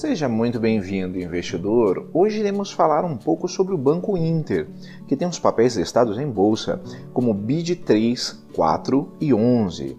Seja muito bem-vindo, investidor. Hoje iremos falar um pouco sobre o Banco Inter, que tem os papéis listados em bolsa como BID 3, 4 e 11.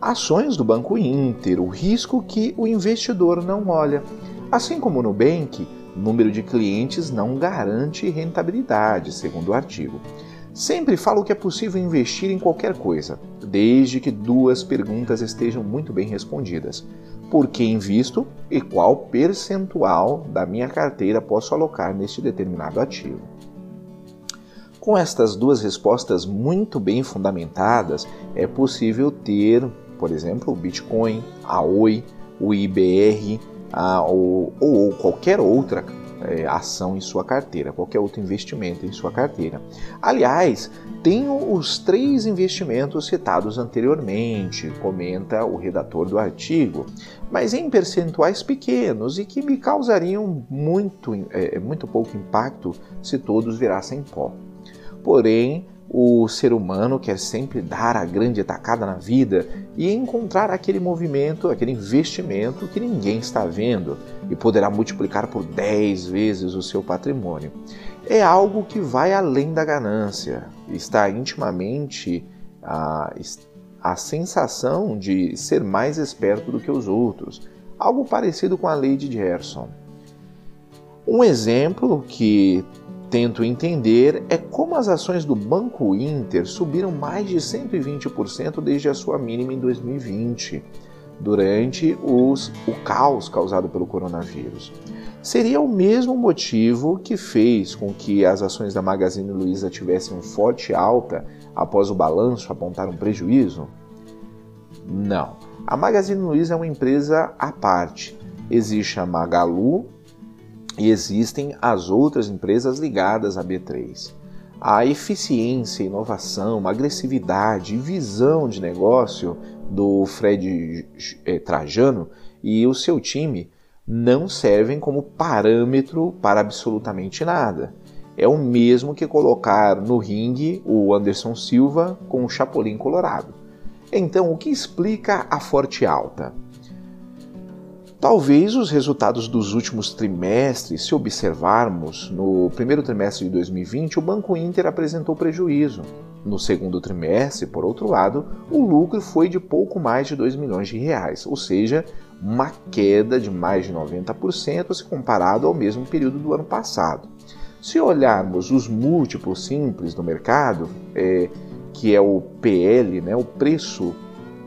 ações do Banco Inter, o risco que o investidor não olha. Assim como no Nubank, número de clientes não garante rentabilidade, segundo o artigo. Sempre falo que é possível investir em qualquer coisa, desde que duas perguntas estejam muito bem respondidas. Por que invisto e qual percentual da minha carteira posso alocar neste determinado ativo? Com estas duas respostas muito bem fundamentadas, é possível ter por exemplo, o Bitcoin, a Oi, o IBR a, ou, ou, qualquer outra é, ação em sua carteira, qualquer outro investimento em sua carteira. Aliás, tenho os três investimentos citados anteriormente, comenta o redator do artigo, mas em percentuais pequenos e que me causariam muito, é, muito pouco impacto se todos virassem pó. Porém, o ser humano quer sempre dar a grande atacada na vida e encontrar aquele movimento, aquele investimento que ninguém está vendo e poderá multiplicar por 10 vezes o seu patrimônio. É algo que vai além da ganância, está intimamente a, a sensação de ser mais esperto do que os outros, algo parecido com a lei de Gerson. Um exemplo que tento entender é como as ações do Banco Inter subiram mais de 120% desde a sua mínima em 2020, durante os, o caos causado pelo coronavírus. Seria o mesmo motivo que fez com que as ações da Magazine Luiza tivessem um forte alta após o balanço apontar um prejuízo? Não. A Magazine Luiza é uma empresa à parte. Existe a Magalu e existem as outras empresas ligadas à B3. A eficiência, inovação, agressividade visão de negócio do Fred eh, Trajano e o seu time não servem como parâmetro para absolutamente nada. É o mesmo que colocar no ringue o Anderson Silva com o Chapolin Colorado. Então, o que explica a forte alta? Talvez os resultados dos últimos trimestres, se observarmos, no primeiro trimestre de 2020, o Banco Inter apresentou prejuízo. No segundo trimestre, por outro lado, o lucro foi de pouco mais de 2 milhões de reais, ou seja, uma queda de mais de 90% se comparado ao mesmo período do ano passado. Se olharmos os múltiplos simples do mercado, é, que é o PL, né, o preço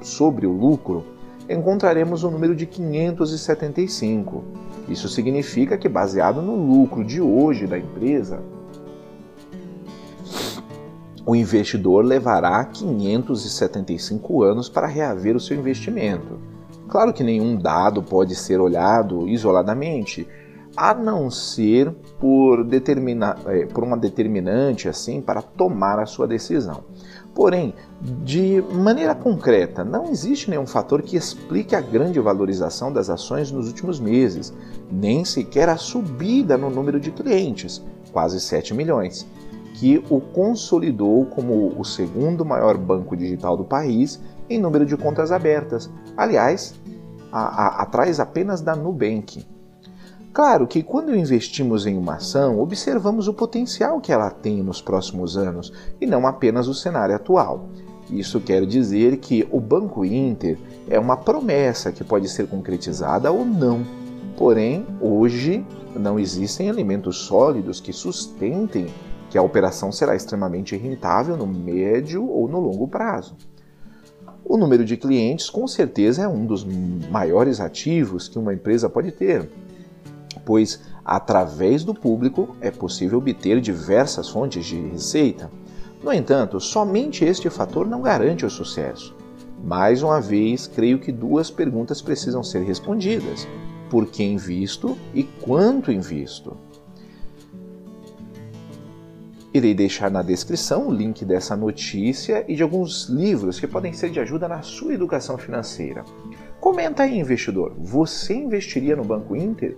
sobre o lucro, encontraremos o número de 575. Isso significa que, baseado no lucro de hoje da empresa, o investidor levará 575 anos para reaver o seu investimento. Claro que nenhum dado pode ser olhado isoladamente, a não ser por, determinar, é, por uma determinante assim para tomar a sua decisão. Porém, de maneira concreta, não existe nenhum fator que explique a grande valorização das ações nos últimos meses, nem sequer a subida no número de clientes, quase 7 milhões, que o consolidou como o segundo maior banco digital do país em número de contas abertas. Aliás, a, a, atrás apenas da Nubank. Claro que quando investimos em uma ação, observamos o potencial que ela tem nos próximos anos e não apenas o cenário atual. Isso quer dizer que o Banco Inter é uma promessa que pode ser concretizada ou não. Porém, hoje não existem elementos sólidos que sustentem que a operação será extremamente rentável no médio ou no longo prazo. O número de clientes, com certeza, é um dos maiores ativos que uma empresa pode ter pois através do público é possível obter diversas fontes de receita. No entanto, somente este fator não garante o sucesso. Mais uma vez, creio que duas perguntas precisam ser respondidas. por que invisto e quanto invisto. Irei deixar na descrição o link dessa notícia e de alguns livros que podem ser de ajuda na sua educação financeira. Comenta aí, investidor, você investiria no Banco Inter?